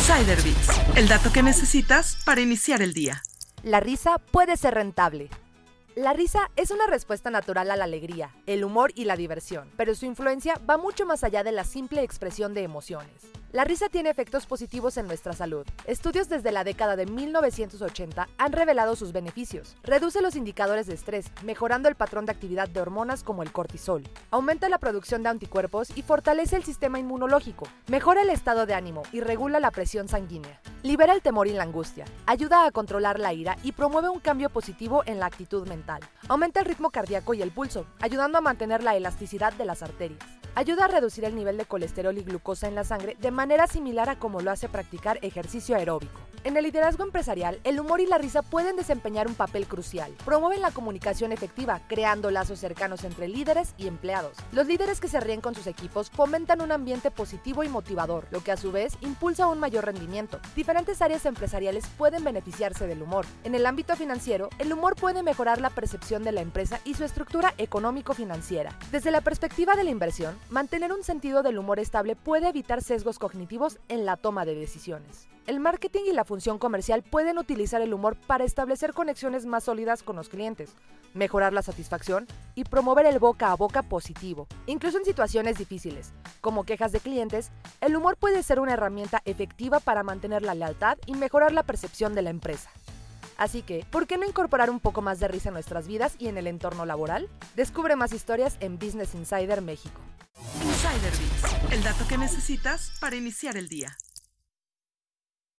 Insider Bits, el dato que necesitas para iniciar el día. La risa puede ser rentable. La risa es una respuesta natural a la alegría, el humor y la diversión, pero su influencia va mucho más allá de la simple expresión de emociones. La risa tiene efectos positivos en nuestra salud. Estudios desde la década de 1980 han revelado sus beneficios. Reduce los indicadores de estrés, mejorando el patrón de actividad de hormonas como el cortisol. Aumenta la producción de anticuerpos y fortalece el sistema inmunológico. Mejora el estado de ánimo y regula la presión sanguínea. Libera el temor y la angustia. Ayuda a controlar la ira y promueve un cambio positivo en la actitud mental. Aumenta el ritmo cardíaco y el pulso, ayudando a mantener la elasticidad de las arterias. Ayuda a reducir el nivel de colesterol y glucosa en la sangre de manera similar a como lo hace practicar ejercicio aeróbico. En el liderazgo empresarial, el humor y la risa pueden desempeñar un papel crucial. Promueven la comunicación efectiva, creando lazos cercanos entre líderes y empleados. Los líderes que se ríen con sus equipos fomentan un ambiente positivo y motivador, lo que a su vez impulsa un mayor rendimiento. Diferentes áreas empresariales pueden beneficiarse del humor. En el ámbito financiero, el humor puede mejorar la percepción de la empresa y su estructura económico-financiera. Desde la perspectiva de la inversión, mantener un sentido del humor estable puede evitar sesgos cognitivos en la toma de decisiones. El marketing y la función comercial pueden utilizar el humor para establecer conexiones más sólidas con los clientes, mejorar la satisfacción y promover el boca a boca positivo. Incluso en situaciones difíciles, como quejas de clientes, el humor puede ser una herramienta efectiva para mantener la lealtad y mejorar la percepción de la empresa. Así que, ¿por qué no incorporar un poco más de risa en nuestras vidas y en el entorno laboral? Descubre más historias en Business Insider México. Insider Bits, el dato que necesitas para iniciar el día.